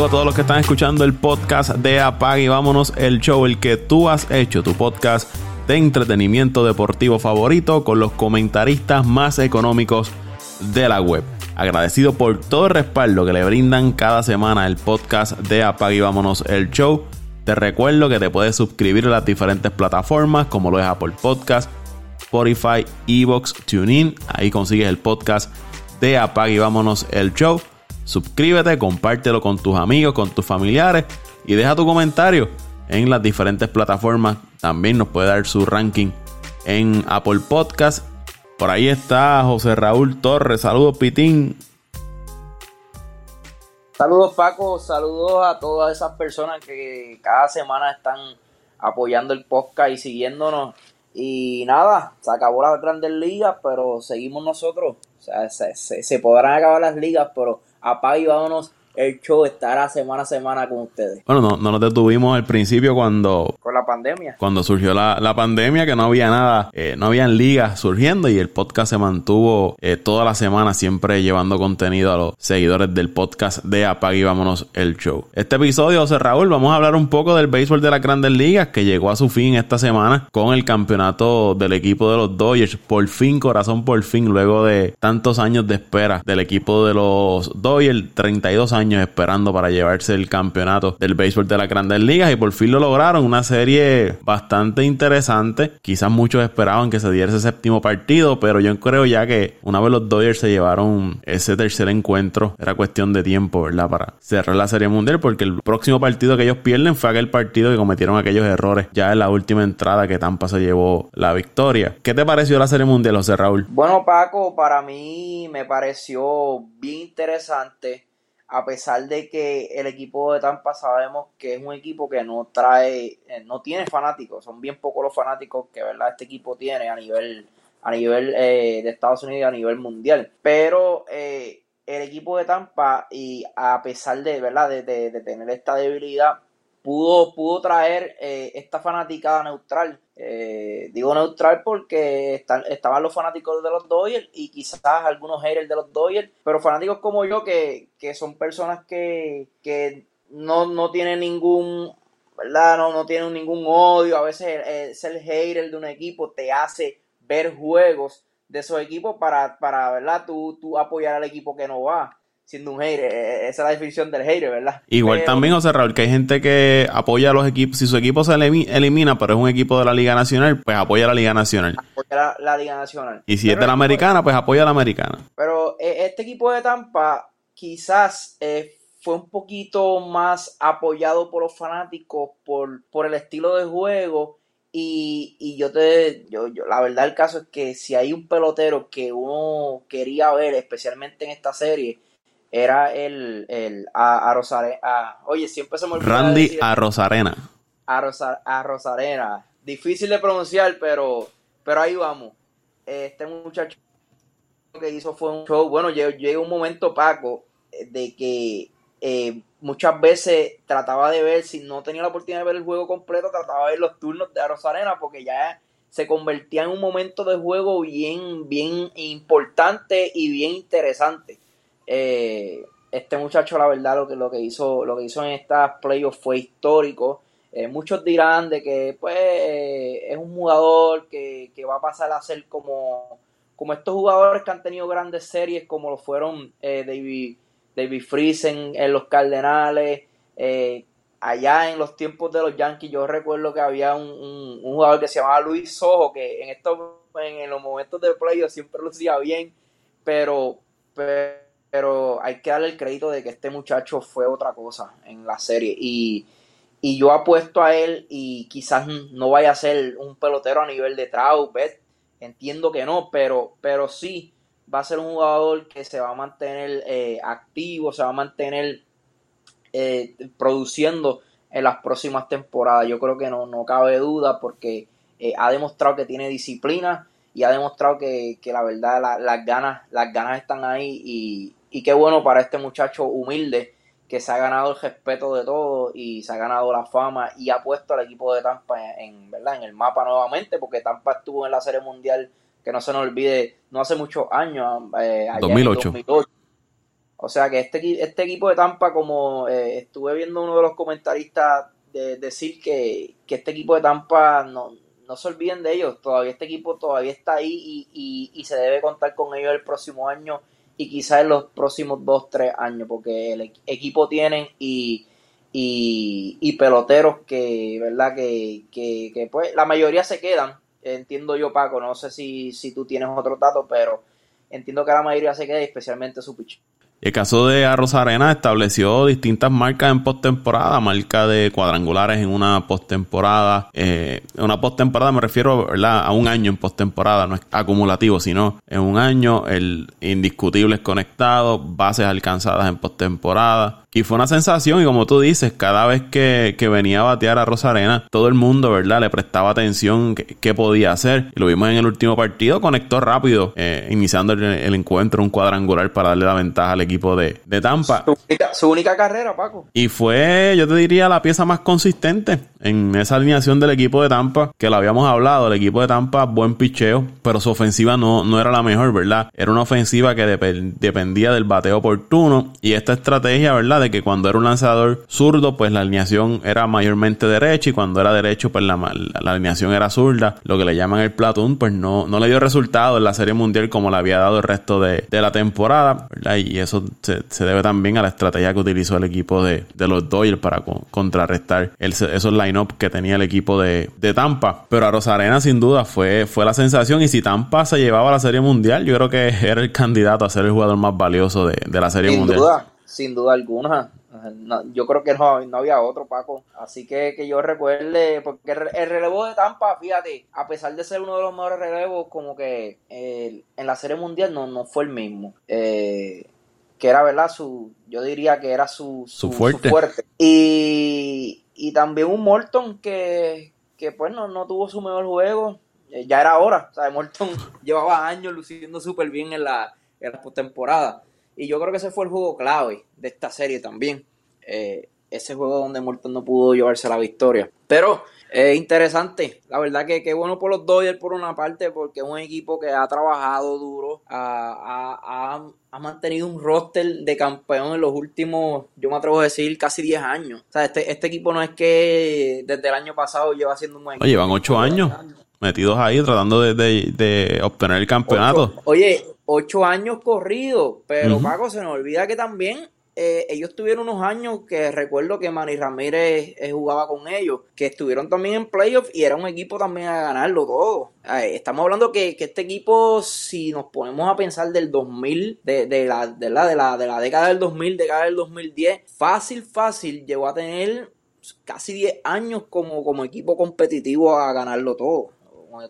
A todos los que están escuchando el podcast de Apag y vámonos el show, el que tú has hecho, tu podcast de entretenimiento deportivo favorito con los comentaristas más económicos de la web. Agradecido por todo el respaldo que le brindan cada semana el podcast de Apag y vámonos el show. Te recuerdo que te puedes suscribir a las diferentes plataformas como lo es Apple Podcast, Spotify, Evox, TuneIn. Ahí consigues el podcast de Apag y vámonos el show. Suscríbete, compártelo con tus amigos, con tus familiares y deja tu comentario en las diferentes plataformas. También nos puede dar su ranking en Apple Podcast. Por ahí está José Raúl Torres. Saludos, Pitín. Saludos, Paco. Saludos a todas esas personas que cada semana están apoyando el podcast y siguiéndonos. Y nada, se acabó las grandes ligas, pero seguimos nosotros. O sea, se, se podrán acabar las ligas, pero apaga y vámonos el show estará semana a semana con ustedes. Bueno, no, no nos detuvimos al principio cuando... Con la pandemia. Cuando surgió la, la pandemia, que no había nada, eh, no habían ligas surgiendo y el podcast se mantuvo eh, toda la semana siempre llevando contenido a los seguidores del podcast de Apague y Vámonos el Show. Este episodio, José Raúl, vamos a hablar un poco del béisbol de las grandes ligas que llegó a su fin esta semana con el campeonato del equipo de los Dodgers. Por fin, corazón, por fin, luego de tantos años de espera del equipo de los Dodgers, 32 años esperando para llevarse el campeonato del béisbol de las grandes ligas y por fin lo lograron. Una serie bastante interesante. Quizás muchos esperaban que se diera ese séptimo partido, pero yo creo ya que una vez los Dodgers se llevaron ese tercer encuentro, era cuestión de tiempo, ¿verdad? Para cerrar la serie mundial, porque el próximo partido que ellos pierden fue aquel partido que cometieron aquellos errores ya en la última entrada que Tampa se llevó la victoria. ¿Qué te pareció la serie mundial, José Raúl? Bueno, Paco, para mí me pareció bien interesante a pesar de que el equipo de Tampa sabemos que es un equipo que no trae, eh, no tiene fanáticos, son bien pocos los fanáticos que verdad este equipo tiene a nivel, a nivel eh, de Estados Unidos y a nivel mundial. Pero eh, el equipo de Tampa, y a pesar de, ¿verdad? de tener esta debilidad, pudo, pudo traer eh, esta fanaticada neutral. Eh, digo neutral porque estaban los fanáticos de los Dodgers y quizás algunos haters de los Dodgers, pero fanáticos como yo que, son personas que, no, tienen ningún, ¿verdad? No, no tienen ningún odio. A veces ser hater de un equipo te hace ver juegos de esos equipos para, para ¿verdad? Tú, tú apoyar al equipo que no va siendo un hater. E-, esa es la definición del hater, ¿verdad? Igual también, José Raúl, que hay gente que apoya a los equipos. Si su equipo se elimina, pero es un equipo de la Liga Nacional, pues apoya a la Liga Nacional. Apoya la, Liga Nacional. Y si es de la Americana, pues apoya a la Americana. Pero eh, este equipo de Tampa quizás eh, fue un poquito más apoyado por los fanáticos por, por el estilo de juego. Y, y yo te, yo, yo, la verdad el caso es que si hay un pelotero que uno quería ver, especialmente en esta serie, era el, el a, a Rosarena. oye, siempre se me olvida. Randy a Rosarena. A, Rosarena. Difícil de pronunciar, pero, pero ahí vamos. Este muchacho que hizo fue un show. Bueno, llegó un momento, Paco, de que eh, muchas veces trataba de ver, si no tenía la oportunidad de ver el juego completo, trataba de ver los turnos de Rosarena, porque ya se convertía en un momento de juego bien, bien importante y bien interesante. Eh, este muchacho, la verdad, lo que, lo que hizo, lo que hizo en estas playoffs fue histórico. Eh, muchos dirán de que pues es un jugador que, va a pasar a ser como, como estos jugadores que han tenido grandes series, como lo fueron eh, David, David Friesen en los Cardenales, allá en los tiempos de los Yankees, yo recuerdo que había un, jugador que se llamaba Luis Sojo, que en estos en, los momentos de playoffs siempre lucía bien, pero pero hay que darle el crédito de que este muchacho fue otra cosa en la serie. Y, yo apuesto a él y quizás no vaya a ser un pelotero a nivel de Trout, entiendo que no, pero, pero sí va a ser un jugador que se va a mantener eh, activo, se va a mantener eh, produciendo en las próximas temporadas. Yo creo que no, no cabe duda porque eh, ha demostrado que tiene disciplina y ha demostrado que, la verdad las ganas las ganas están ahí y, y qué bueno para este muchacho humilde que se ha ganado el respeto de todos y se ha ganado la fama y ha puesto al equipo de Tampa en, ¿verdad? en el mapa nuevamente, porque Tampa estuvo en la Serie Mundial, que no se nos olvide, no hace muchos años, eh, 2008. O sea que este, este equipo de Tampa, como eh, estuve viendo uno de los comentaristas de, decir que, este equipo de Tampa no, no se olviden de ellos, todavía este equipo todavía está ahí y, y, se debe contar con ellos el próximo año y quizás en los próximos dos, tres años, porque el equipo tienen y, y, peloteros que, ¿verdad? Que, que, que, pues la mayoría se quedan, entiendo yo Paco, no sé si, si tú tienes otro dato, pero entiendo que la mayoría se queda, especialmente su pitch. El caso de Arroz Arena estableció distintas marcas en postemporada, marca de cuadrangulares en una postemporada. Eh, una postemporada me refiero ¿verdad? a un año en postemporada, no es acumulativo, sino en un año el indiscutibles conectados, bases alcanzadas en postemporada. Y fue una sensación, y como tú dices, cada vez que, venía a batear a Rosarena, todo el mundo, ¿verdad? Le prestaba atención qué, podía hacer. Y lo vimos en el último partido, conectó rápido, eh, iniciando el, encuentro, un cuadrangular para darle la ventaja al equipo de, Tampa. Su única, carrera, Paco. Y fue, yo te diría, la pieza más consistente en esa alineación del equipo de Tampa, que lo habíamos hablado, el equipo de Tampa, buen picheo, pero su ofensiva no, no era la mejor, ¿verdad? Era una ofensiva que dependía del bateo oportuno y esta estrategia, ¿verdad? De que cuando era un lanzador zurdo, pues la alineación era mayormente derecha y cuando era derecho, pues la, la, alineación era zurda, lo que le llaman el platoon, pues no, no le dio resultado en la Serie Mundial como le había dado el resto de, la temporada, ¿verdad? Y eso se, debe también a la estrategia que utilizó el equipo de, los Dodgers para contrarrestar esos line-up que tenía el equipo de, Tampa. Pero a Rosarena sin duda fue, fue la sensación y si Tampa se llevaba a la Serie Mundial, yo creo que era el candidato a ser el jugador más valioso de, la Serie Mundial sin duda alguna. yo creo que no, no, había otro, Paco. Así que que yo recuerde, porque el relevo de Tampa, fíjate, a pesar de ser uno de los mejores relevos, como que en la Serie Mundial no, no fue el mismo. Eh, que era, ¿verdad? Su, yo diría que era su, su, fuerte. Y, y también un Morton que, que pues no, no tuvo su mejor juego. Eh, ya era hora. O sea, Morton llevaba años luciendo súper bien en la, en la postemporada. Y yo creo que ese fue el juego clave de esta serie también. Eh, ese juego donde Morton no pudo llevarse la victoria. Pero es interesante. La verdad que qué bueno por los Dodgers por una parte, porque es un equipo que ha trabajado duro, ha, mantenido un roster de campeón en los últimos, yo me atrevo a decir, casi 10 años. O sea, este, este equipo no es que desde el año pasado lleva haciendo un buen equipo. llevan 8 años metidos ahí tratando de, obtener el campeonato. Oye, ocho años corridos, pero Paco se nos olvida que también eh, ellos tuvieron unos años que recuerdo que Manny Ramírez eh, jugaba con ellos, que estuvieron también en playoffs y era un equipo también a ganarlo todo. estamos hablando que, que, este equipo, si nos ponemos a pensar del 2000, de, de, la, de, la, de, la, de la década del 2000, década del 2010, fácil, fácil llegó a tener casi 10 años como, como equipo competitivo a ganarlo todo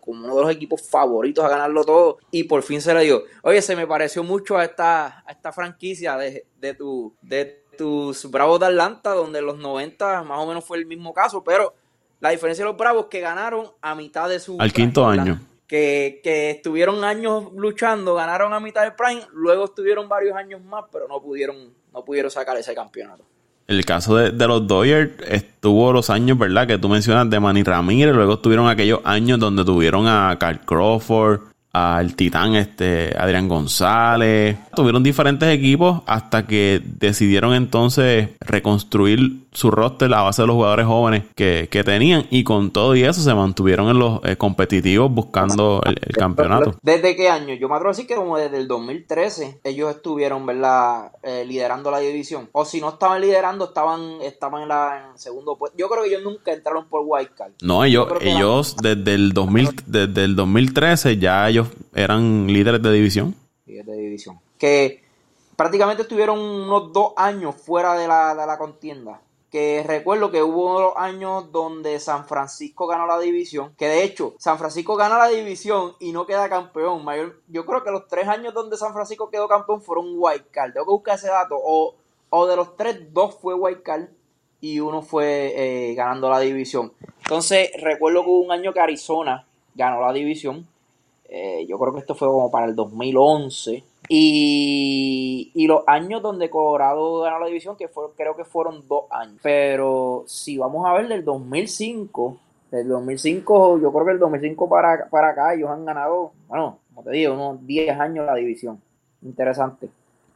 como uno de los equipos favoritos a ganarlo todo y por fin se le dio. Oye, se me pareció mucho a esta, a esta franquicia de, de, tu, de tus Bravos de Atlanta, donde en los 90 más o menos fue el mismo caso, pero la diferencia de los Bravos que ganaron a mitad de su... Al quinto año. Que, que, estuvieron años luchando, ganaron a mitad del prime, luego estuvieron varios años más, pero no pudieron, no pudieron sacar ese campeonato. El caso de, los Dodgers estuvo los años, ¿verdad? Que tú mencionas de Manny Ramírez, luego estuvieron aquellos años donde tuvieron a Carl Crawford, al titán este Adrián González. Tuvieron diferentes equipos hasta que decidieron entonces reconstruir su roster a base de los jugadores jóvenes que, tenían y con todo y eso se mantuvieron en los eh, competitivos buscando el, campeonato. ¿Desde qué año? Yo me atrevo a decir que como desde el 2013 ellos estuvieron, ¿verdad? Eh, liderando la división. O si no estaban liderando, estaban, estaban en, la, segundo puesto. Yo creo que ellos nunca entraron por Wildcard. No, ellos, ellos desde, el 2000, desde el 2013 ya ellos eran líderes de división. Que prácticamente estuvieron unos dos años fuera de la, de la contienda que recuerdo que hubo años donde San Francisco ganó la división, que de hecho San Francisco gana la división y no queda campeón. Mayor, yo creo que los tres años donde San Francisco quedó campeón fueron white card. Tengo que buscar ese dato. O, o de los tres, dos fue white card y uno fue eh, ganando la división. Entonces recuerdo que hubo un año que Arizona ganó la división. Eh, yo creo que esto fue como para el 2011. Y, y, los años donde Colorado ganó la división, que fue, creo que fueron dos años. Pero si vamos a ver del 2005, del 2005, yo creo que del 2005 para, para acá, ellos han ganado, bueno, como te digo, unos 10 años la división. Interesante.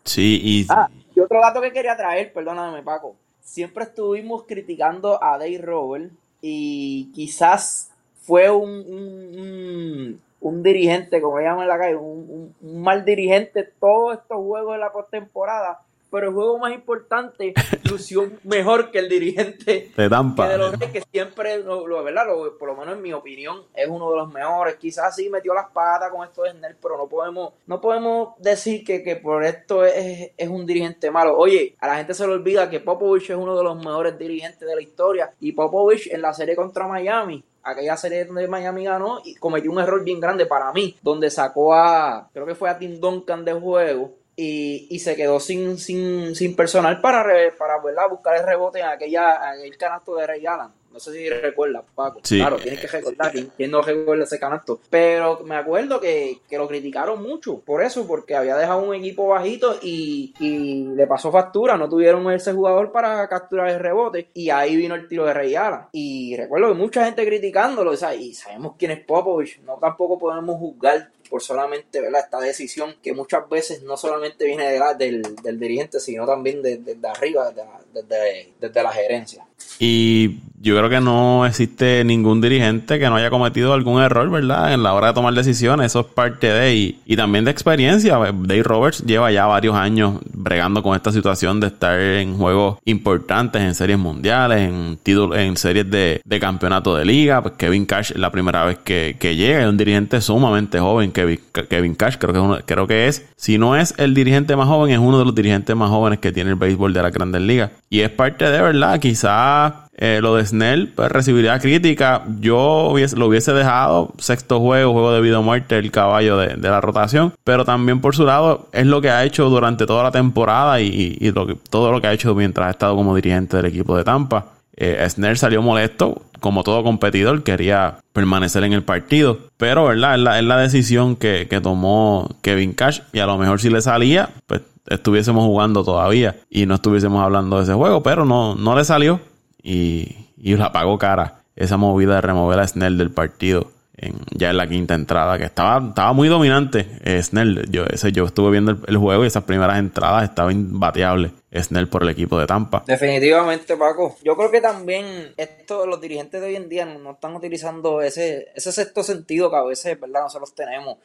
Sí, y... Ah, y otro dato que quería traer, perdóname Paco, siempre estuvimos criticando a Dave Robert y quizás fue un, un, dirigente, como llaman en la calle, un, un, mal dirigente todos estos juegos de la postemporada pero el juego más importante lució mejor que el dirigente de Tampa. Que de los que siempre, lo, ¿verdad? por lo menos en mi opinión, es uno de los mejores. Quizás sí metió las patas con esto de Snell, pero no podemos, no podemos decir que, que por esto es, es, un dirigente malo. Oye, a la gente se le olvida que Popovich es uno de los mejores dirigentes de la historia y Popovich en la serie contra Miami aquella serie donde Miami ganó y cometió un error bien grande para mí, donde sacó a, creo que fue a Tim Duncan de juego y, y, se quedó sin, sin, sin personal para, para buscar el rebote en aquella en el canasto de Ray Allen. No sé si recuerdas, Paco. Claro, tienes que recordar. ¿Quién no recuerda ese canasto? Pero me acuerdo que, que, lo criticaron mucho por eso, porque había dejado un equipo bajito y, y, le pasó factura. No tuvieron ese jugador para capturar el rebote. Y ahí vino el tiro de Rey Allen. Y recuerdo que mucha gente criticándolo. O sea, y sabemos quién es Popovich. No tampoco podemos juzgar por solamente ¿verdad? esta decisión que muchas veces no solamente viene de del, del, dirigente, sino también desde de, arriba, desde, desde la gerencia. Y yo creo que no existe ningún dirigente que no haya cometido algún error, ¿verdad? En la hora de tomar decisiones. Eso es parte de y, y también de experiencia. Dave Roberts lleva ya varios años bregando con esta situación de estar en juegos importantes, en series mundiales, en títulos, en series de, de, campeonato de liga. Pues Kevin Cash es la primera vez que, que llega. Es un dirigente sumamente joven. Kevin, Kevin Cash creo que, es uno, creo que es, si no es el dirigente más joven, es uno de los dirigentes más jóvenes que tiene el béisbol de la Grandes Ligas. Y es parte de, ¿verdad? Quizás eh, lo de Snell pues, recibiría crítica. Yo lo hubiese dejado sexto juego, juego de vida o muerte, el caballo de, la rotación. Pero también por su lado es lo que ha hecho durante toda la temporada y, todo lo que ha hecho mientras ha estado como dirigente del equipo de Tampa. Eh, Snell salió molesto, como todo competidor, quería permanecer en el partido. Pero, ¿verdad? Es la, decisión que, que tomó Kevin Cash. Y a lo mejor si le salía, pues estuviésemos jugando todavía y no estuviésemos hablando de ese juego. Pero no, no le salió y, y la pagó cara esa movida de remover a Snell del partido en, ya en la quinta entrada, que estaba, estaba muy dominante eh, Snell. Yo, ese, yo estuve viendo el, juego y esas primeras entradas estaba imbateable Snell por el equipo de Tampa. Definitivamente, Paco. Yo creo que también esto, los dirigentes de hoy en día no, están utilizando ese, ese sexto sentido que a veces, ¿verdad? Nosotros tenemos.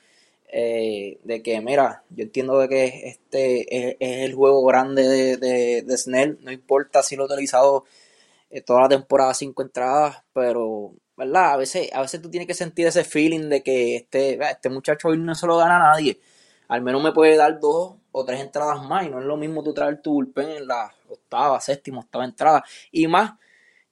Eh, de que, mira, yo entiendo de que este es, el juego grande de, de, Snell, no importa si lo he utilizado eh, toda la temporada cinco entradas, pero, ¿verdad? A veces, a veces tú tienes que sentir ese feeling de que este, este muchacho hoy no se lo gana a nadie. Al menos me puede dar dos o tres entradas más y no es lo mismo tú traer tu bullpen en la octava, séptima, octava entrada. Y más,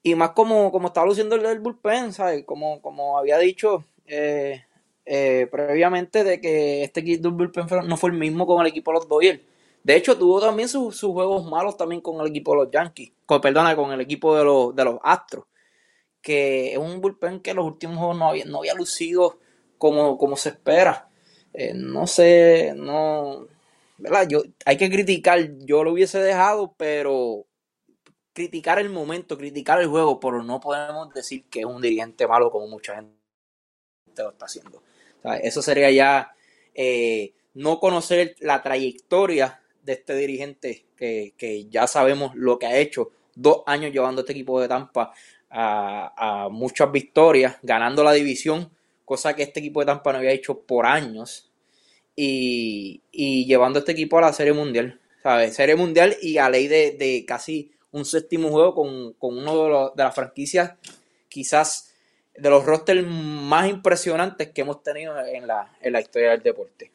y más como, como estaba luciendo el del bullpen, ¿sabes? Como, como había dicho eh, eh, previamente de que este del bullpen no fue el mismo con el equipo de los Dodgers de hecho, tuvo también sus, juegos malos también con el equipo de los Yankees. Perdona, con el equipo de los, de los Astros. Que es un bullpen que en los últimos juegos no había, no había lucido como, como se espera. Eh, no sé, no. ¿Verdad? Yo, hay que criticar. Yo lo hubiese dejado, pero criticar el momento, criticar el juego, pero no podemos decir que es un dirigente malo como mucha gente lo está haciendo. Eso sería ya eh, no conocer la trayectoria de este dirigente que, ya sabemos lo que ha hecho, dos años llevando este equipo de Tampa a, muchas victorias, ganando la división, cosa que este equipo de Tampa no había hecho por años, y, llevando este equipo a la Serie Mundial, ¿sabes? Serie Mundial y a ley de, casi un séptimo juego con, con uno de, las franquicias quizás de los rosters más impresionantes que hemos tenido en la, en la historia del deporte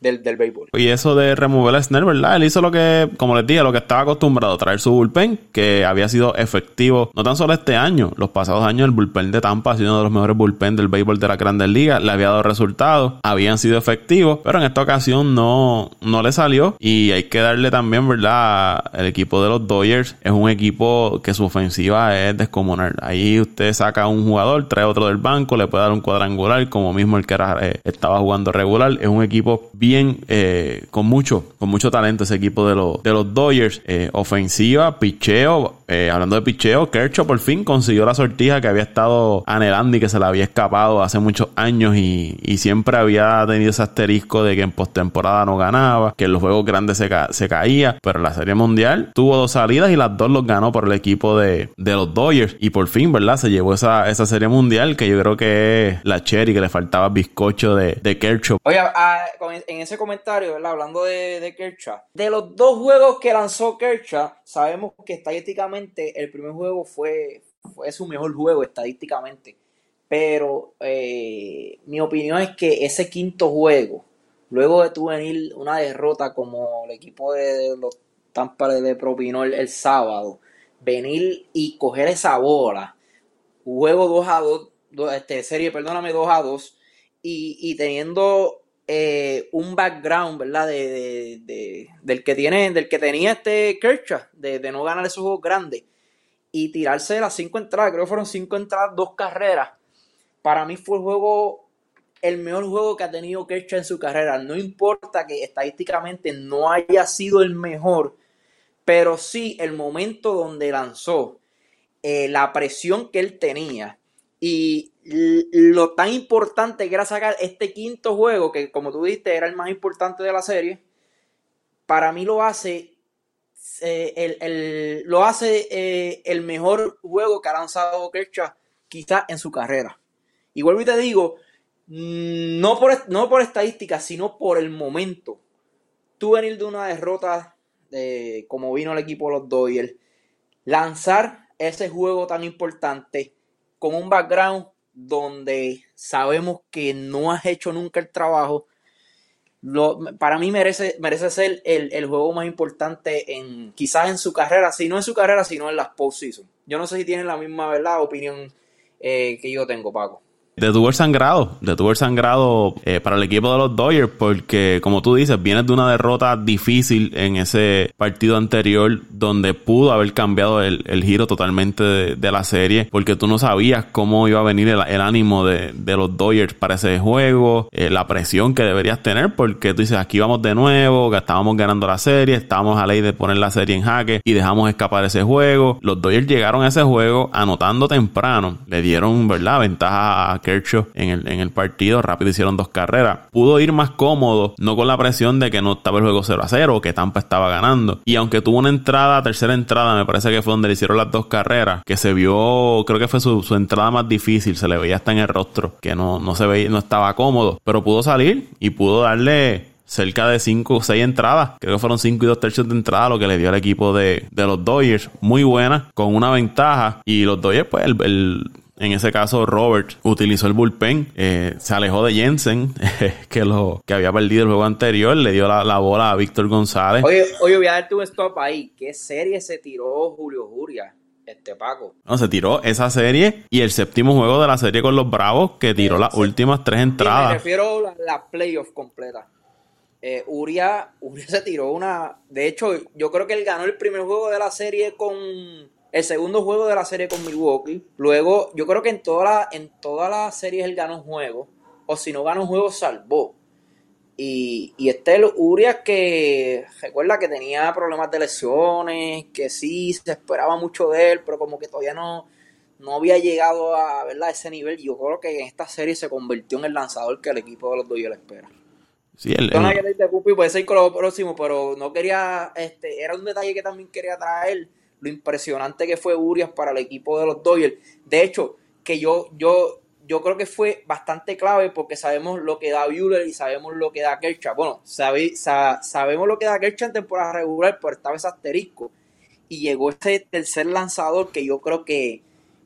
del, del béisbol. Y eso de remover a Snell, ¿verdad? Él hizo lo que, como les dije, lo que estaba acostumbrado, traer su bullpen, que había sido efectivo, no tan solo este año, los pasados años el bullpen de Tampa ha sido uno de los mejores bullpen del béisbol de la Grandes Ligas, le había dado resultados, habían sido efectivos, pero en esta ocasión no, no le salió y hay que darle también, ¿verdad? El equipo de los Dodgers es un equipo que su ofensiva es descomunal. Ahí usted saca un jugador, trae otro del banco, le puede dar un cuadrangular, como mismo el que eh, estaba jugando regular, es un equipo bien, eh, con mucho, con mucho talento ese equipo de los, de los Dodgers. Eh, ofensiva, picheo, eh, hablando de picheo, Kershaw por fin consiguió la sortija que había estado anhelando y que se le había escapado hace muchos años y, y siempre había tenido ese asterisco de que en postemporada no ganaba, que en los juegos grandes se, se caía, pero la Serie Mundial tuvo dos salidas y las dos los ganó por el equipo de, de los Dodgers y por fin, ¿verdad? Se llevó esa, esa Serie Mundial que yo creo que es la cherry que le faltaba bizcocho de, de Kershaw. Oye, ah, en ese comentario, ¿verdad? Hablando de, de de los dos juegos que lanzó Kershaw, sabemos que estadísticamente el primer juego fue, fue su mejor juego estadísticamente. Pero eh, mi opinión es que ese quinto juego, luego de tu venir una derrota como el equipo de los Tampa de propinó el, sábado, venir y coger esa bola, juego 2 a 2, este, serie, perdóname, 2 a 2, y, teniendo eh, un background, ¿verdad? De, del que tiene, del que tenía este Kershaw, de, no ganar esos juegos grandes, y tirarse las cinco entradas, creo que fueron cinco entradas, dos carreras. Para mí fue el juego, el mejor juego que ha tenido Kershaw en su carrera. No importa que estadísticamente no haya sido el mejor, pero sí el momento donde lanzó, eh, la presión que él tenía y lo tan importante que era sacar este quinto juego, que como tú dijiste era el más importante de la serie, para mí lo hace, eh, el, lo hace eh, el mejor juego que ha lanzado Kershaw quizás en su carrera. Y vuelvo y te digo, mm, no por, no por estadística, sino por el momento. Tú venir de una derrota de, como vino el equipo de los Dodgers, lanzar ese juego tan importante con un background donde sabemos que no has hecho nunca el trabajo, para mí merece, merece ser el, juego más importante en quizás en su carrera, si no en su carrera, sino en las postseason. Yo no sé si tienen la misma ¿verdad? opinión eh, que yo tengo, Paco detuvo el sangrado, detuvo el sangrado eh, para el equipo de los Dodgers porque como tú dices, vienes de una derrota difícil en ese partido anterior donde pudo haber cambiado el, giro totalmente de, la serie porque tú no sabías cómo iba a venir el, ánimo de, los Dodgers para ese juego, eh, la presión que deberías tener porque tú dices aquí vamos de nuevo, estábamos ganando la serie, estábamos a ley de poner la serie en jaque y dejamos escapar ese juego. Los Dodgers llegaron a ese juego anotando temprano, le dieron, ¿verdad?, ventaja a Kershaw en el, en el partido. Rápido hicieron dos carreras. Pudo ir más cómodo, no con la presión de que no estaba el juego 0 a 0, que Tampa estaba ganando. Y aunque tuvo una entrada, tercera entrada, me parece que fue donde le hicieron las dos carreras, que se vio, creo que fue su, entrada más difícil, se le veía hasta en el rostro, que no, no se veía, no estaba cómodo, pero pudo salir y pudo darle cerca de 5 o 6 entradas. Creo que fueron 5 y 2 tercios de entrada lo que le dio al equipo de, de los Dodgers. Muy buena, con una ventaja. Y los Dodgers, pues, el en ese caso, Robert utilizó el bullpen, eh, se alejó de Jensen, que lo que había perdido el juego anterior, le dio la, bola a Víctor González. Oye, oye, voy a darte un stop ahí. ¿Qué serie se tiró Julio Juria? Este Paco. No, se tiró esa serie y el séptimo juego de la serie con los Bravos, que tiró las últimas tres entradas. me refiero a la, playoff completa. Eh, Uria, Uria se tiró una. De hecho, yo creo que él ganó el primer juego de la serie con el segundo juego de la serie con Milwaukee. Luego, yo creo que en toda la, en todas las series él ganó un juego. O si no gana un juego, salvó. Y, y este Urias que recuerda que tenía problemas de lesiones, que sí se esperaba mucho de él, pero como que todavía no, no había llegado a ¿verdad? ese nivel. Yo creo que en esta serie se convirtió en el lanzador que el equipo de los Dodgers espera. Sí, el, puede ser con lo próximo, pero no quería, este, era un detalle que también quería traer lo impresionante que fue Urias para el equipo de los Dodgers. De hecho, que yo, yo, yo creo que fue bastante clave porque sabemos lo que da Buehler y sabemos lo que da Kershaw. Bueno, sabemos lo que da Kershaw en temporada regular, pero estaba ese asterisco. Y llegó ese tercer lanzador que yo creo que,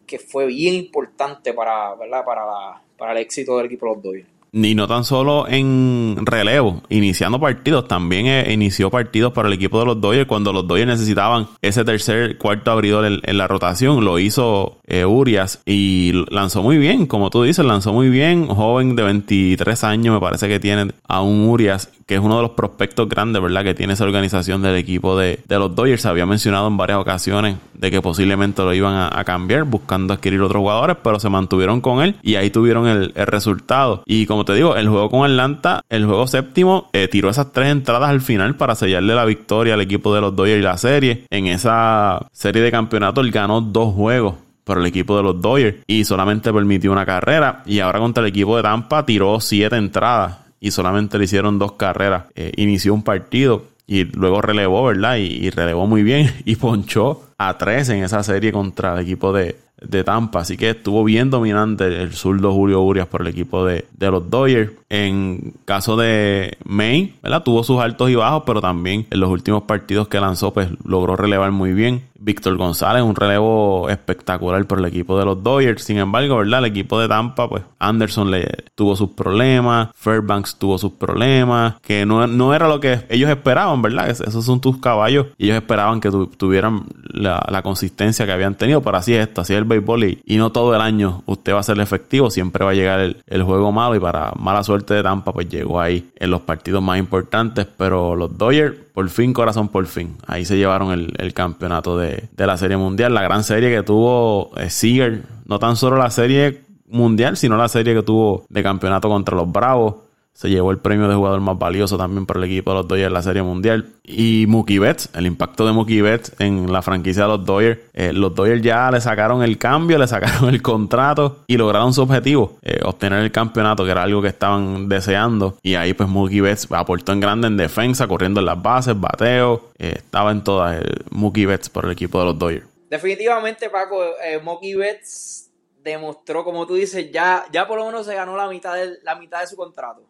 que fue bien importante para, ¿verdad? Para, para el éxito del equipo de los Dodgers. Ni no tan solo en relevo, iniciando partidos, también eh, inició partidos para el equipo de los Dodgers cuando los Dodgers necesitaban ese tercer, cuarto abridor en, la rotación. Lo hizo eh, Urias y lanzó muy bien, como tú dices, lanzó muy bien. Joven de 23 años, me parece que tiene a un Urias que es uno de los prospectos grandes, ¿verdad? Que tiene esa organización del equipo de, los Dodgers. Había mencionado en varias ocasiones de que posiblemente lo iban a, cambiar buscando adquirir otros jugadores, pero se mantuvieron con él y ahí tuvieron el, el resultado. Y como como te digo, el juego con Atlanta, el juego séptimo, eh, tiró esas tres entradas al final para sellarle la victoria al equipo de los Dodgers y la serie. En esa serie de campeonato, él ganó dos juegos por el equipo de los Dodgers y solamente permitió una carrera. Y ahora contra el equipo de Tampa tiró siete entradas y solamente le hicieron dos carreras. Eh, inició un partido y luego relevó, ¿verdad? Y, relevó muy bien y ponchó a tres en esa serie contra el equipo de, de Tampa. Así que estuvo bien dominante el zurdo Julio Urias por el equipo de, de, los Dodgers. En caso de May, ¿verdad? Tuvo sus altos y bajos, pero también en los últimos partidos que lanzó, pues logró relevar muy bien. Víctor González, un relevo espectacular por el equipo de los Dodgers. Sin embargo, ¿verdad? El equipo de Tampa, pues Anderson le tuvo sus problemas, Fairbanks tuvo sus problemas, que no, no era lo que ellos esperaban, ¿verdad? Esos son tus caballos ellos esperaban que tuvieran la, la, consistencia que habían tenido, pero así es esto, así es el béisbol y, y, no todo el año usted va a ser efectivo, siempre va a llegar el, el juego malo y para mala suerte de Tampa, pues llegó ahí en los partidos más importantes, pero los Dodgers por fin, corazón, por fin. Ahí se llevaron el, el campeonato de, de, la Serie Mundial. La gran serie que tuvo eh, Seager. No tan solo la serie mundial, sino la serie que tuvo de campeonato contra los Bravos se llevó el premio de jugador más valioso también por el equipo de los Dodgers en la Serie Mundial. Y Mookie Betts, el impacto de Mookie Betts en la franquicia de los Dodgers. Eh, los Dodgers ya le sacaron el cambio, le sacaron el contrato y lograron su objetivo, eh, obtener el campeonato, que era algo que estaban deseando. Y ahí pues Mookie Betts aportó en grande en defensa, corriendo en las bases, bateo. Eh, estaba en todas Mookie Betts por el equipo de los Dodgers. Definitivamente, Paco, Mookie Betts demostró, como tú dices, ya, ya por lo menos se ganó la mitad de, la mitad de su contrato.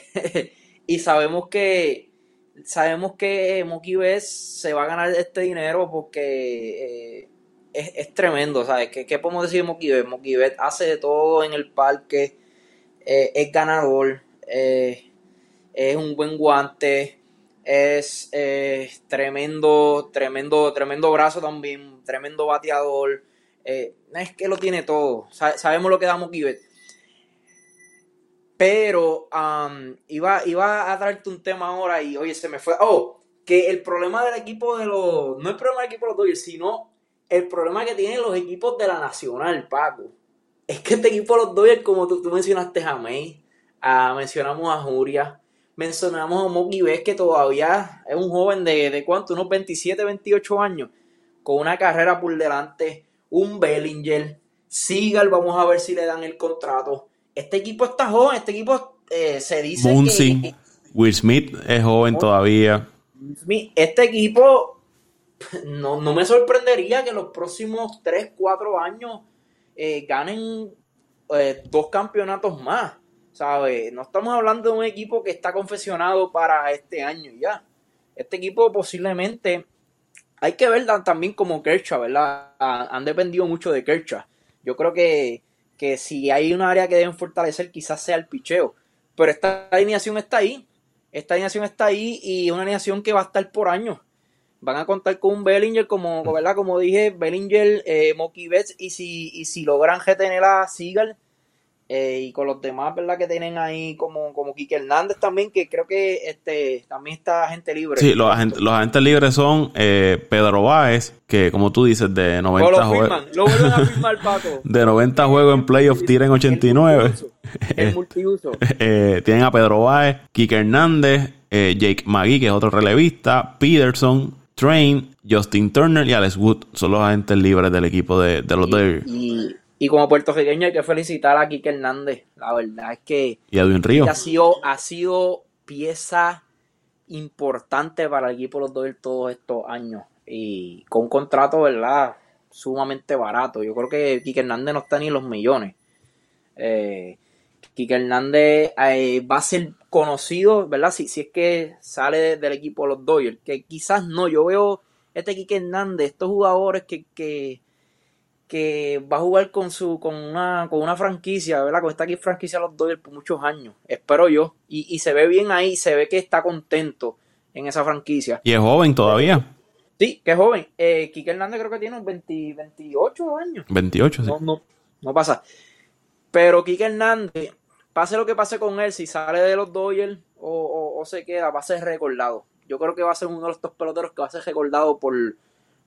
y sabemos que sabemos que Mookie Betts se va a ganar este dinero porque eh, es, es, tremendo, ¿sabes? ¿Qué, ¿Qué, podemos decir de Mookie Betts? Mookie Betts hace de todo en el parque, eh, es ganador, eh, es un buen guante, es tremendo, tremendo, tremendo brazo también, tremendo bateador, es que lo tiene todo, sabemos lo que da Mookie Betts. Pero um, iba, iba a traerte un tema ahora y oye, se me fue. Oh, que el problema del equipo de los. No el problema del equipo de los Dodgers, sino el problema que tienen los equipos de la Nacional, Paco. Es que este equipo de los Dodgers, como tú, tú mencionaste a May, mencionamos a Juria, mencionamos a Mookie Betts, que todavía es un joven de, de cuánto, unos 27, 28 años, con una carrera por delante, un Bellinger, Seagal, vamos a ver si le dan el contrato este equipo está joven, este equipo eh, se dice que... Will Smith es joven todavía. Este equipo no, me sorprendería que los próximos 3, 4 años eh, ganen eh, dos campeonatos más. ¿Sabes? No estamos hablando de un equipo que está confesionado para este año ya. Este equipo posiblemente hay que ver también como Kershaw, ¿verdad? Han dependido mucho de Kershaw. Yo creo que que si hay un área que deben fortalecer, quizás sea el picheo. Pero esta alineación está ahí. Esta alineación está ahí y una alineación que va a estar por años. Van a contar con un Bellinger, como, ¿verdad? como dije, Bellinger, eh, Betts, y si, y si logran retener a Seagal, eh, y con los demás, ¿verdad? Que tienen ahí como, como Quique Hernández también, que creo que este también está agente libre. Sí, los, agentes, los agentes libres son eh, Pedro Báez, que como tú dices, de 90 juegos. Lo vuelven a firmar, Paco. de 90 juegos en playoff, tienen 89. El multiuso. eh, tienen a Pedro Báez, Quique Hernández, eh, Jake McGee, que es otro relevista, Peterson, Train, Justin Turner y Alex Wood son los agentes libres del equipo de, de los. Y, y como puertorriqueño hay que felicitar a Kike Hernández. La verdad es que y a Río. Ha, sido, ha sido pieza importante para el equipo de los Dodgers todos estos años. Y con un contrato, ¿verdad? Sumamente barato. Yo creo que Kike Hernández no está ni en los millones. Eh, Kike Hernández eh, va a ser conocido, ¿verdad? Si, si es que sale del equipo de los Dodgers. Que quizás no. Yo veo este Kike Hernández, estos jugadores que, que que va a jugar con su con una, con una franquicia, ¿verdad? Con esta aquí franquicia los Dodgers por muchos años, espero yo. Y, se ve bien ahí, se ve que está contento en esa franquicia. Y es joven todavía. Sí, que es joven. Eh, Quique Hernández creo que tiene 20, 28 años. 28, sí. No, no, pasa. Pero Quique Hernández, pase lo que pase con él, si sale de los Dodgers o, o se queda, va a ser recordado. Yo creo que va a ser uno de estos peloteros que va a ser recordado por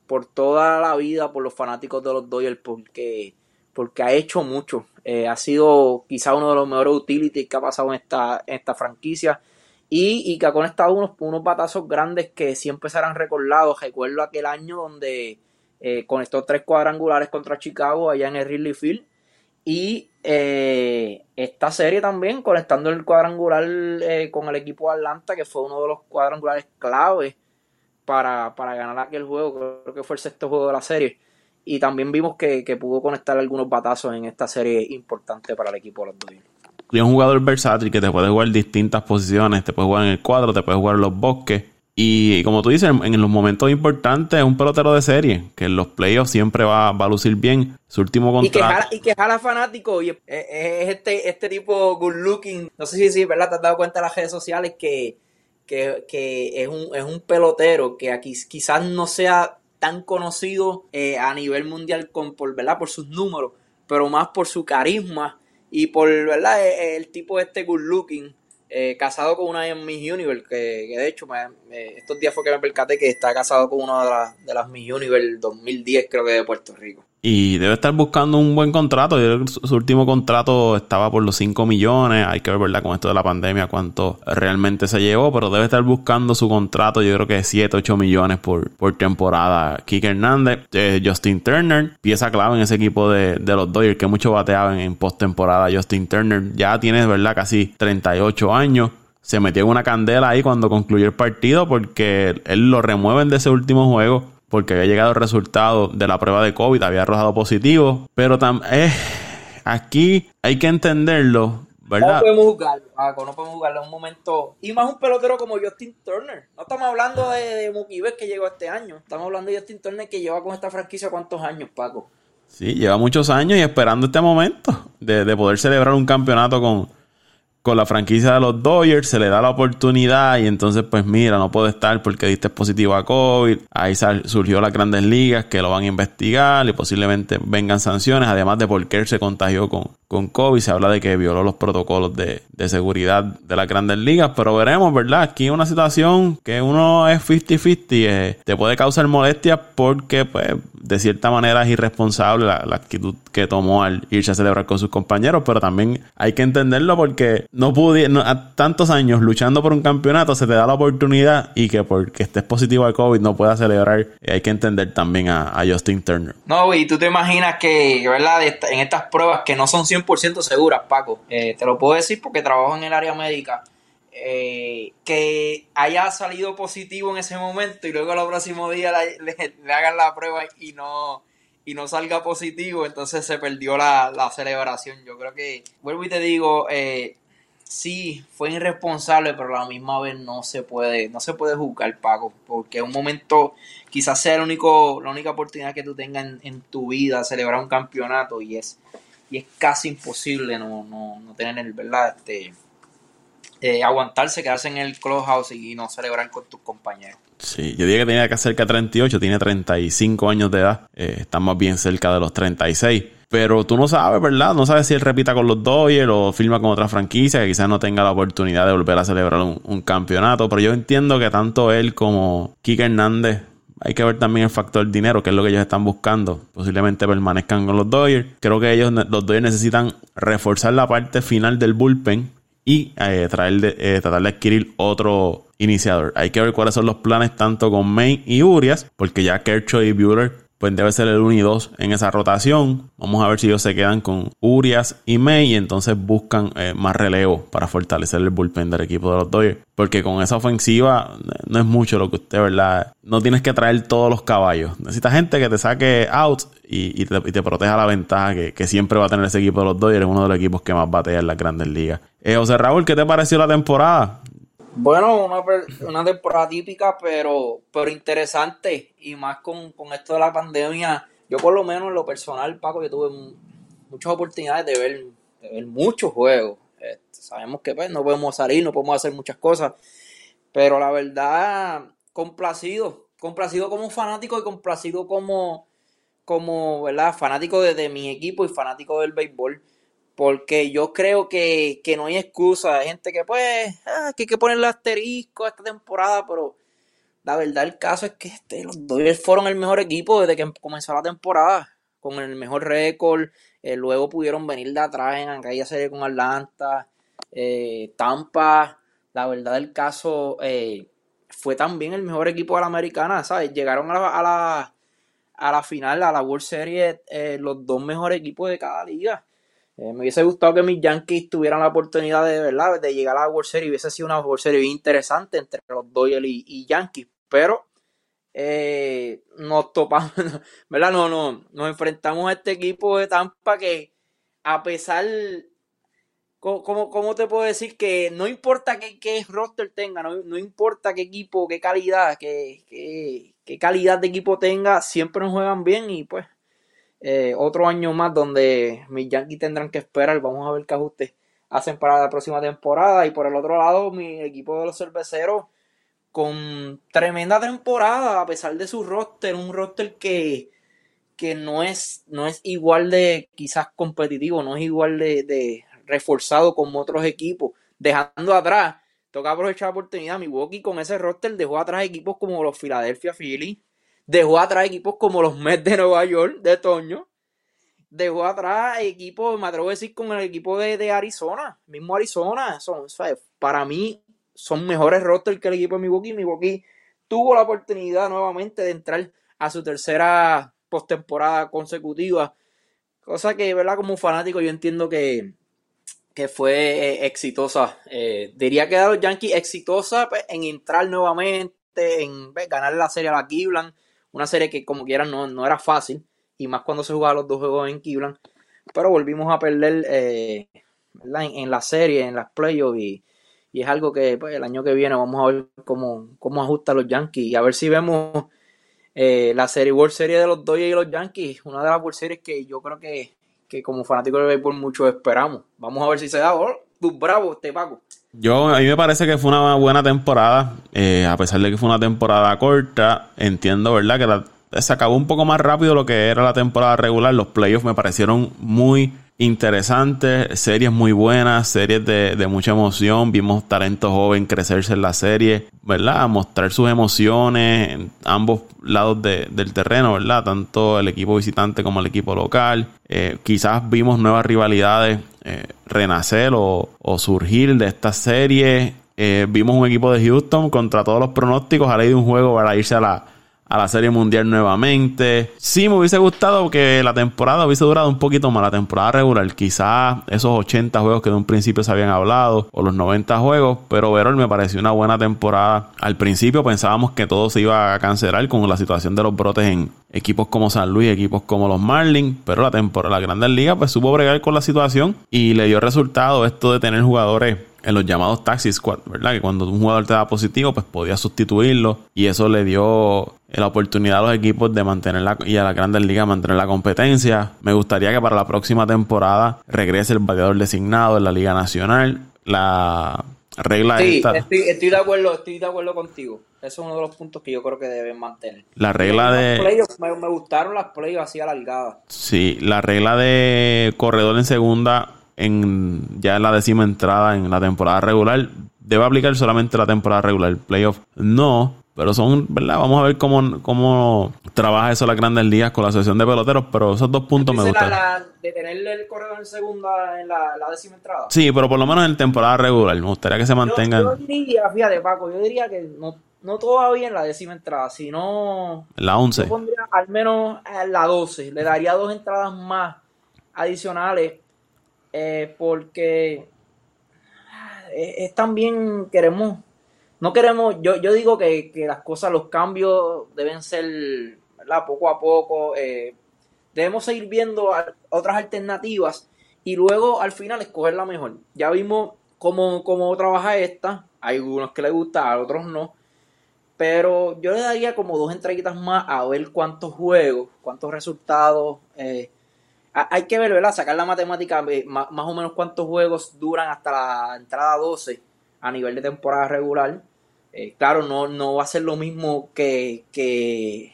por toda la vida por los fanáticos de los Dodgers porque porque ha hecho mucho. Eh, ha sido quizá uno de los mejores utilities que ha pasado en esta, esta franquicia. Y, y, que ha conectado unos, unos batazos grandes que siempre serán recordados. Recuerdo aquel año donde eh, conectó tres cuadrangulares contra Chicago allá en el Ridley Field. Y eh, esta serie también, conectando el cuadrangular con el equipo de Atlanta, que fue uno de los cuadrangulares clave para, para ganar aquel juego. Creo que fue el sexto juego de la serie y también vimos que, pudo conectar algunos batazos en esta serie importante para el equipo de los Dodgers. Y un jugador versátil que te puede jugar distintas posiciones, te puede jugar en el cuadro, te puede jugar en los bosques. Y, como tú dices, en, los momentos importantes es un pelotero de serie, que en los playoffs siempre va, a lucir bien. Su último contrato. Y que jala, fanático, y es, este, este tipo good looking. No sé si, si ¿verdad? te has dado cuenta en las redes sociales que, que, es, un, es un pelotero que aquí quizás no sea tan conocido eh, a nivel mundial con, por, ¿verdad? por sus números, pero más por su carisma y por ¿verdad? E, e, el, tipo este good looking, eh, casado con una de Miss Universe, que, de hecho estos días fue que me percaté que está casado con una de las, de las Miss Universe 2010 creo que de Puerto Rico. Y debe estar buscando un buen contrato. su último contrato estaba por los 5 millones. Hay que ver, ¿verdad? Con esto de la pandemia, cuánto realmente se llevó. Pero debe estar buscando su contrato, yo creo que 7, 8 millones por, por temporada. Kike Hernández, eh, Justin Turner, pieza clave en ese equipo de, los Dodgers, que mucho bateaban en postemporada. Justin Turner ya tiene, ¿verdad? Casi 38 años se metió en una candela ahí cuando concluyó el partido porque él lo remueven de ese último juego porque había llegado el resultado de la prueba de COVID, había arrojado positivo, pero también eh, aquí hay que entenderlo, ¿verdad? No podemos jugarlo, Paco, no podemos jugarlo en un momento. Y más un pelotero como Justin Turner. No estamos hablando de, de Mookie que llegó este año. Estamos hablando de Justin Turner que lleva con esta franquicia cuántos años, Paco. Sí, lleva muchos años y esperando este momento de, de poder celebrar un campeonato con, con la franquicia de los Dodgers, se le da la oportunidad y entonces pues mira, no puede estar porque diste positivo a COVID, ahí surgió las grandes ligas que lo van a investigar y posiblemente vengan sanciones, además de porque él se contagió con, con COVID, se habla de que violó los protocolos de, seguridad de las grandes ligas, pero veremos, ¿verdad? Aquí una situación que uno es 50-50, eh, te puede causar molestias porque pues de cierta manera es irresponsable la, actitud que tomó al irse a celebrar con sus compañeros, pero también hay que entenderlo porque no pude, a tantos años luchando por un campeonato se te da la oportunidad y que porque estés positivo a COVID no puedas celebrar, eh, hay que entender también a, Justin Turner. No, y tú te imaginas que, ¿verdad? En estas pruebas que no son 100% seguras, Paco, eh, te lo puedo decir porque trabajo en el área médica. Eh, que haya salido positivo en ese momento y luego el próximo día le, hagan la prueba y no, y no salga positivo, entonces se perdió la, celebración. Yo creo que, vuelvo y te digo, eh, sí, fue irresponsable, pero a la misma vez no se puede, no se puede juzgar, Paco, porque un momento quizás sea el único, la única oportunidad que tú tengas en, tu vida celebrar un campeonato y es, y es casi imposible no, no, no tener el, ¿verdad? Este, eh, aguantarse, quedarse en el clubhouse y no celebrar con tus compañeros. Sí, yo diría que tenía que cerca de 38, tiene 35 años de edad, eh, está más bien cerca de los 36. Pero tú no sabes, ¿verdad? No sabes si él repita con los Dodgers o firma con otra franquicia que quizás no tenga la oportunidad de volver a celebrar un, campeonato. Pero yo entiendo que tanto él como Kike Hernández hay que ver también el factor dinero, que es lo que ellos están buscando. Posiblemente permanezcan con los Dodgers. Creo que ellos, los Dodgers necesitan reforzar la parte final del bullpen y eh, tratar de adquirir otro iniciador. Hay que ver cuáles son los planes tanto con May y Urias, porque ya Kershaw y Bueller pues debe ser el 1 y 2 en esa rotación. Vamos a ver si ellos se quedan con Urias y May y entonces buscan eh, más relevo para fortalecer el bullpen del equipo de los Dodgers. Porque con esa ofensiva eh, no es mucho lo que usted, ¿verdad? No tienes que traer todos los caballos. Necesitas gente que te saque out y, te, proteja la ventaja que, siempre va a tener ese equipo de los Dodgers. Es uno de los equipos que más batea en las grandes ligas. Eh, José Raúl, ¿qué te pareció la temporada? Bueno, una, una temporada típica, pero, pero interesante. Y más con, esto de la pandemia. Yo por lo menos en lo personal, Paco, yo tuve muchas oportunidades de ver, de ver muchos juegos. Este, sabemos que pues, no podemos salir, no podemos hacer muchas cosas. Pero la verdad, complacido. Complacido como fanático y complacido como, como ¿verdad? fanático de mi equipo y fanático del béisbol porque yo creo que, no hay excusa. Hay gente que, pues, ah, que hay que ponerle asterisco a esta temporada, pero la verdad el caso es que este, los Dodgers fueron el mejor equipo desde que comenzó la temporada. con el mejor récord. Eh, luego pudieron venir de atrás en aquella serie con Atlanta, eh, Tampa. La verdad del caso eh, fue también el mejor equipo de la americana, ¿sabes? Llegaron a la, a la, final, a la World Series, los dos mejores equipos de cada liga. Me hubiese gustado que mis Yankees tuvieran la oportunidad de, ¿verdad? de llegar a la World Series. Hubiese sido una World Series bien interesante entre los Dodgers y, Yankees. Pero eh, nos topamos, ¿verdad? No, no, nos enfrentamos a este equipo de Tampa que a pesar, ¿cómo, cómo te puedo decir? Que no importa qué, qué roster tenga, no, importa qué equipo, qué calidad, qué, qué, calidad de equipo tenga, siempre nos juegan bien y pues eh, otro año más donde mis Yankees tendrán que esperar, vamos a ver qué ajustes hacen para la próxima temporada. Y por el otro lado mi equipo de los cerveceros con tremenda temporada, a pesar de su roster, un roster que, que no, es, no es igual de quizás competitivo, no es igual de, reforzado como otros equipos, dejando atrás, toca aprovechar la oportunidad, Milwaukee con ese roster dejó atrás equipos como los Philadelphia Phillies, dejó atrás equipos como los Mets de Nueva York, de Toño, dejó atrás equipos, me atrevo a decir, con el equipo de, de Arizona, mismo Arizona, son, para mí son mejores rosters que el equipo de Milwaukee. Milwaukee tuvo la oportunidad nuevamente de entrar a su tercera postemporada consecutiva. Cosa que, ¿verdad? Como fanático yo entiendo que, que fue eh, exitosa. Eh, diría que a los Yankees exitosa pues, en entrar nuevamente, en ganar la serie a la Cleveland. Una serie que como quieran no, no era fácil. Y más cuando se jugaban los dos juegos en Cleveland. Pero volvimos a perder eh, en, en, la serie, en las playoffs. Y, es algo que pues, el año que viene vamos a ver cómo, cómo ajustan los Yankees y a ver si vemos eh, la serie World Series de los Dodgers y los Yankees, una de las World Series que yo creo que, como fanático de béisbol mucho esperamos. Vamos a ver si se da. Oh, bravo, este Paco. Yo, a mí me parece que fue una buena temporada, eh, a pesar de que fue una temporada corta, entiendo, ¿verdad? Que se acabó un poco más rápido lo que era la temporada regular. Los playoffs me parecieron muy interesantes, series muy buenas, series de, mucha emoción. Vimos talento joven crecerse en la serie, ¿verdad? Mostrar sus emociones en ambos lados del terreno, ¿verdad? Tanto el equipo visitante como el equipo local. Eh, quizás vimos nuevas rivalidades eh, renacer o, surgir de esta serie. Eh, vimos un equipo de Houston contra todos los pronósticos a ley de un juego para irse a la, a la Serie Mundial nuevamente. Sí, me hubiese gustado que la temporada hubiese durado un poquito más, la temporada regular. Quizás esos 80 juegos que de un principio se habían hablado, o los 90 juegos, pero Verón me pareció una buena temporada. Al principio pensábamos que todo se iba a cancelar con la situación de los brotes en equipos como San Luis, equipos como los Marlins, pero la temporada, la Grandes Ligas, pues supo bregar con la situación y le dio resultado esto de tener jugadores en los llamados taxi squad, ¿verdad? Que cuando un jugador te da positivo, pues podía sustituirlo y eso le dio la oportunidad a los equipos de mantener la, y a la grandes ligas mantener la competencia. Me gustaría que para la próxima temporada regrese el bateador designado en la Liga Nacional. La regla sí, estoy, de acuerdo, estoy de acuerdo contigo. Eso es uno de los puntos que yo creo que deben mantener. La regla de. me, gustaron las playoffs así alargadas. Sí, la regla de corredor en segunda en ya en la décima entrada en la temporada regular debe aplicar solamente la temporada regular. Playoff no, pero son, ¿verdad? Vamos a ver cómo, cómo trabaja eso las grandes ligas con la asociación de peloteros, pero esos dos puntos me gustan. La, de tenerle el corredor en segunda en la, décima entrada. Sí, pero por lo menos en temporada regular. Me gustaría que se mantengan. Yo, diría, fíjate, Paco, yo diría que no, no todavía en la décima entrada, sino. La once. Yo pondría al menos en la doce. Le daría dos entradas más adicionales eh, porque eh, es, también queremos, no queremos, yo, yo digo que, las cosas, los cambios deben ser poco a poco, eh, debemos seguir viendo otras alternativas y luego al final escoger la mejor. Ya vimos cómo, cómo trabaja esta, hay algunos que le gusta, a otros no. Pero yo le daría como dos entreguitas más a ver cuántos juegos, cuántos resultados hay que ver, ¿verdad? Sacar la matemática, eh, más, o menos cuántos juegos duran hasta la entrada 12 a nivel de temporada regular. Eh, claro, no, no va a ser lo mismo que, que,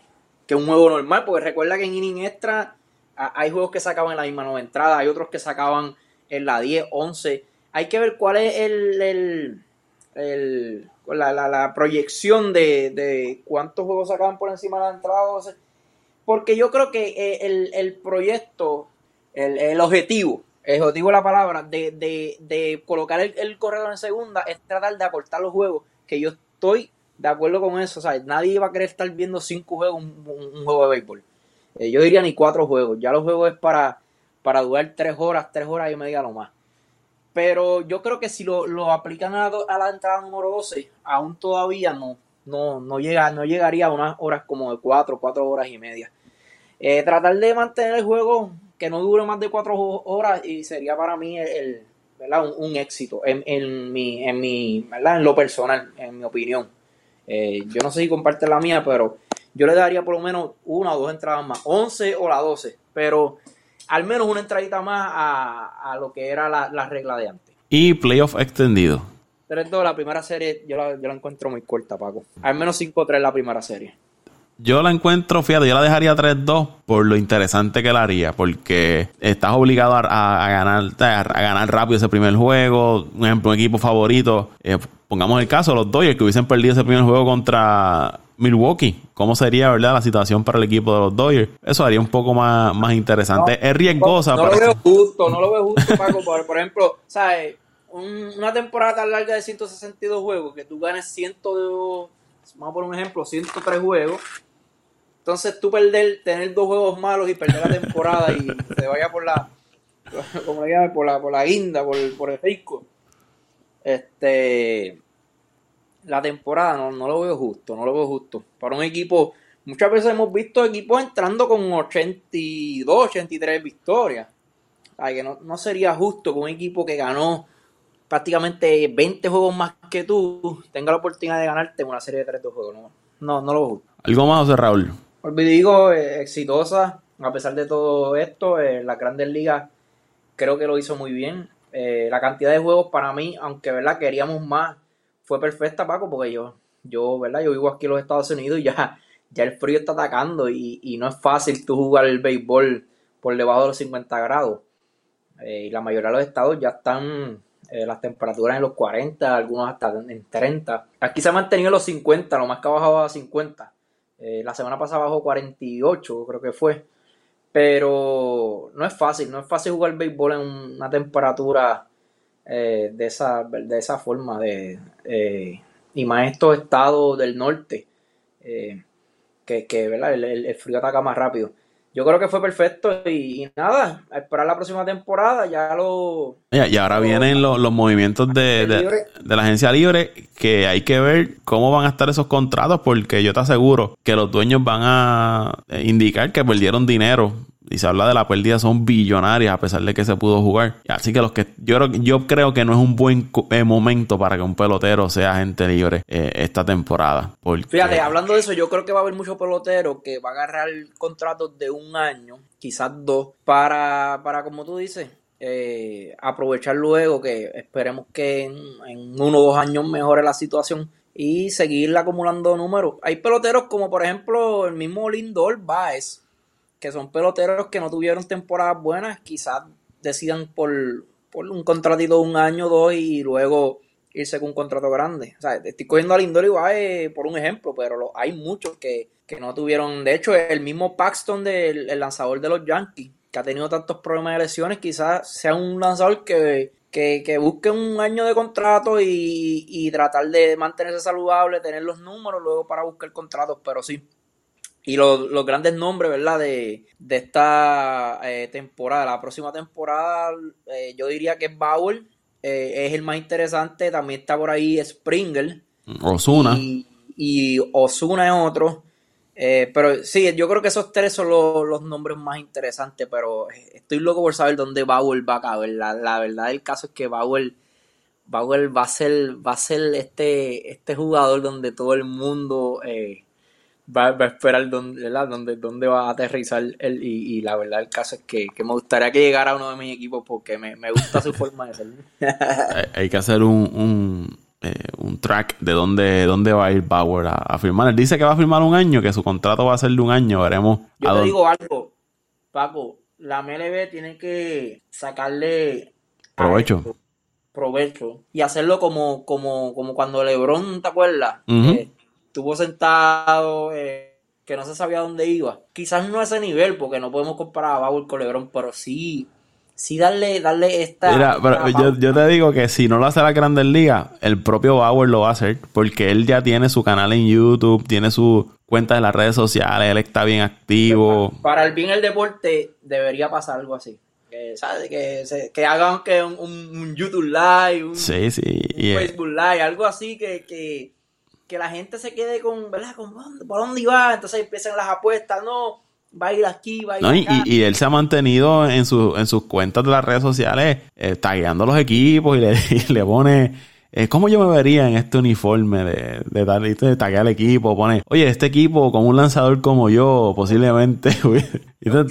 un juego normal, porque recuerda que en inning extra hay juegos que se acaban en la misma nueva entrada, hay otros que se acaban en la 10, 11. Hay que ver cuál es el, la, proyección de, de, cuántos juegos se acaban por encima de la entrada 12 porque yo creo que eh, el, el proyecto, el, el, objetivo, el objetivo de la palabra, de, de, de colocar el, el, corredor en segunda es tratar de acortar los juegos, que yo estoy de acuerdo con eso. Sea, nadie va a querer estar viendo cinco juegos, un, juego de béisbol. Eh, yo diría ni cuatro juegos. Ya los juegos es para, para durar tres horas, tres horas y media lo más. Pero yo creo que si lo, lo aplican a, a, la entrada número 12, aún todavía no, no, no, llega, no llegaría a unas horas como de cuatro, cuatro horas y media. Eh, tratar de mantener el juego que no dure más de cuatro horas y sería para mí el, ¿verdad? Un, un, éxito en, en, mi, en, mi, ¿verdad? en lo personal, en mi opinión. Eh, yo no sé si comparte la mía, pero yo le daría por lo menos una o dos entradas más, 11 o la 12, pero al menos una entradita más a, a lo que era la, la, regla de antes. Y playoff extendido. 3-2, la primera serie yo la, yo la encuentro muy corta, Paco. Al menos 5-3 la primera serie. Yo la encuentro, fíjate, yo la dejaría 3-2 por lo interesante que la haría, porque estás obligado a, a, ganar a ganar rápido ese primer juego. Un ejemplo, un equipo favorito, eh, pongamos el caso, los Dodgers que hubiesen perdido ese primer juego contra Milwaukee. ¿Cómo sería, verdad, la situación para el equipo de los Dodgers? Eso haría un poco más, más interesante. No, es riesgosa. No, no lo veo justo, no lo veo justo, Paco. Por, por ejemplo, ¿sabes? Un, una temporada tan larga de 162 juegos, que tú ganes 100, vamos por un ejemplo, 103 juegos. Entonces tú perder, tener dos juegos malos y perder la temporada y te vaya por la, como le llaman, por la, por la guinda, por, por el rico. Este, la temporada no, no, lo veo justo, no lo veo justo. Para un equipo, muchas veces hemos visto equipos entrando con 82, 83 victorias. Ay, que no, no sería justo que un equipo que ganó prácticamente 20 juegos más que tú tenga la oportunidad de ganarte una serie de 3 juegos. No, no, no lo veo justo. ¿Algo más, José Raúl? Olvidigo, eh, exitosa, a pesar de todo esto, eh, las grandes ligas creo que lo hizo muy bien. Eh, la cantidad de juegos para mí, aunque verdad queríamos más, fue perfecta, Paco, porque yo, yo, ¿verdad? Yo vivo aquí en los Estados Unidos y ya, ya el frío está atacando y, y no es fácil tú jugar el béisbol por debajo de los 50 grados. Eh, y la mayoría de los estados ya están eh, las temperaturas en los 40, algunos hasta en 30. Aquí se ha mantenido en los 50, lo más que ha bajado a 50. Eh, la semana pasada bajó 48, creo que fue. Pero no es fácil, no es fácil jugar béisbol en una temperatura eh, de, esa, de esa forma. De, eh, y más estos estados del norte, que, que ¿verdad? El, frío ataca más rápido. Yo creo que fue perfecto y, y, nada, a esperar la próxima temporada, ya lo... Y ahora lo, vienen los, los movimientos de, de, de, la agencia libre, que hay que ver cómo van a estar esos contratos, porque yo te aseguro que los dueños van a indicar que perdieron dinero y se habla de la pérdida son billonarias a pesar de que se pudo jugar. Así que los que yo creo, yo creo que no es un buen eh, momento para que un pelotero sea agente libre eh, esta temporada. Fíjate, hablando de eso, yo creo que va a haber muchos peloteros que va a agarrar contratos de un año, quizás dos, para, para como tú dices, eh, aprovechar luego que esperemos que en, en uno o dos años mejore la situación y seguir acumulando números. Hay peloteros como por ejemplo el mismo Lindor Baez que son peloteros que no tuvieron temporadas buenas, quizás decidan por, por un contratito de un año o dos y luego irse con un contrato grande. O sea, estoy cogiendo a Lindor igual eh, por un ejemplo, pero hay muchos que, que, no tuvieron. De hecho, el mismo Paxton, del el lanzador de los Yankees, que ha tenido tantos problemas de lesiones, quizás sea un lanzador que, que, que busque un año de contrato y, y tratar de mantenerse saludable, tener los números luego para buscar contratos, pero sí y los, los, grandes nombres, ¿verdad? De, de esta eh, temporada, la próxima temporada, eh, yo diría que Bauer eh, es el más interesante. También está por ahí Springer. Osuna. Y, y Osuna es otro. Eh, pero sí, yo creo que esos tres son los, los, nombres más interesantes. Pero estoy loco por saber dónde Bauer va a caber. La, la verdad del caso es que Bauer, Bauer va a ser, va a ser este, este jugador donde todo el mundo. Eh, va, va, a esperar dónde, dónde, dónde va a aterrizar él y, y, la verdad el caso es que, que, me gustaría que llegara a uno de mis equipos porque me, me gusta su forma de ser. hay, hay, que hacer un, un, eh, un track de dónde, dónde va a ir Bauer a, a, firmar. Él dice que va a firmar un año, que su contrato va a ser de un año, veremos. Yo te dónde... digo algo, Paco, la MLB tiene que sacarle provecho. provecho y hacerlo como, como, como cuando LeBron, ¿te acuerdas? Uh -huh. eh, estuvo sentado, eh, que no se sabía dónde iba. Quizás no a ese nivel, porque no podemos comparar a Bauer con LeBron, pero sí, sí darle, darle esta. Mira, pero yo, yo, te digo que si no lo hace la Grandes Ligas, el propio Bauer lo va a hacer, porque él ya tiene su canal en YouTube, tiene su cuenta en las redes sociales, él está bien activo. Para el bien del deporte, debería pasar algo así. Que, ¿sabes? que, se, que hagan que un, un, YouTube Live, un, sí, sí. un Facebook Live, algo así que, que, que, la gente se quede con, ¿verdad? Con, ¿Por dónde iba? Entonces empiezan las apuestas, no, va a ir aquí, va a ir no, acá. Y, y, él se ha mantenido en, su, en sus cuentas de las redes sociales, eh, tagueando los equipos y le, y le pone eh, ¿cómo yo me vería en este uniforme de, de, de, de taguear al equipo? Pone, oye, este equipo con un lanzador como yo, posiblemente. y la,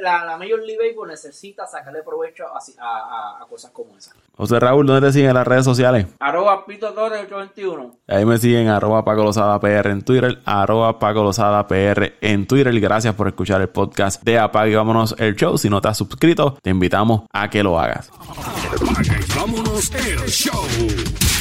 la, la, Major League Baseball necesita sacarle provecho a, a, a, cosas como esas. José Raúl, ¿dónde te siguen en las redes sociales? Arroba Pito Torres 821. Ahí me siguen arroba Paco Lozada PR en Twitter, arroba Paco Lozada PR en Twitter. Gracias por escuchar el podcast de Apague y Vámonos el Show. Si no te has suscrito, te invitamos a que lo hagas. Apaga y vámonos el show.